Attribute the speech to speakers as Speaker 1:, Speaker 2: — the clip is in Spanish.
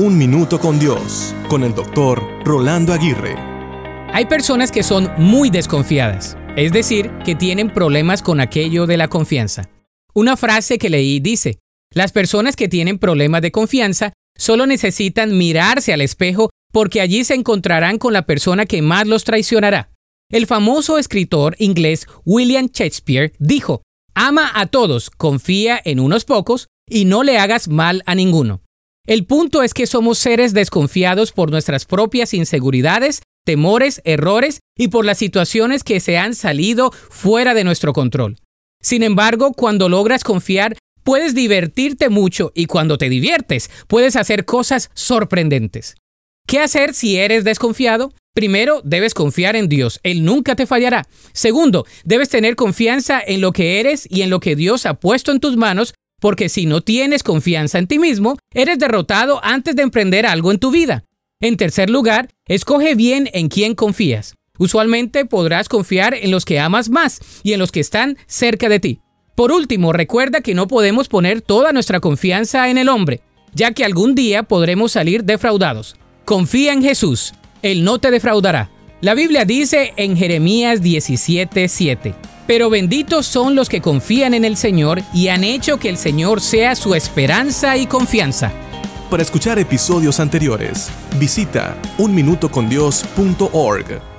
Speaker 1: Un Minuto con Dios, con el doctor Rolando Aguirre.
Speaker 2: Hay personas que son muy desconfiadas, es decir, que tienen problemas con aquello de la confianza. Una frase que leí dice, las personas que tienen problemas de confianza solo necesitan mirarse al espejo porque allí se encontrarán con la persona que más los traicionará. El famoso escritor inglés William Shakespeare dijo, Ama a todos, confía en unos pocos y no le hagas mal a ninguno. El punto es que somos seres desconfiados por nuestras propias inseguridades, temores, errores y por las situaciones que se han salido fuera de nuestro control. Sin embargo, cuando logras confiar, puedes divertirte mucho y cuando te diviertes, puedes hacer cosas sorprendentes. ¿Qué hacer si eres desconfiado? Primero, debes confiar en Dios. Él nunca te fallará. Segundo, debes tener confianza en lo que eres y en lo que Dios ha puesto en tus manos porque si no tienes confianza en ti mismo, eres derrotado antes de emprender algo en tu vida. En tercer lugar, escoge bien en quién confías. Usualmente podrás confiar en los que amas más y en los que están cerca de ti. Por último, recuerda que no podemos poner toda nuestra confianza en el hombre, ya que algún día podremos salir defraudados. Confía en Jesús, Él no te defraudará. La Biblia dice en Jeremías 17:7, pero benditos son los que confían en el Señor y han hecho que el Señor sea su esperanza y confianza.
Speaker 1: Para escuchar episodios anteriores, visita unminutocondios.org.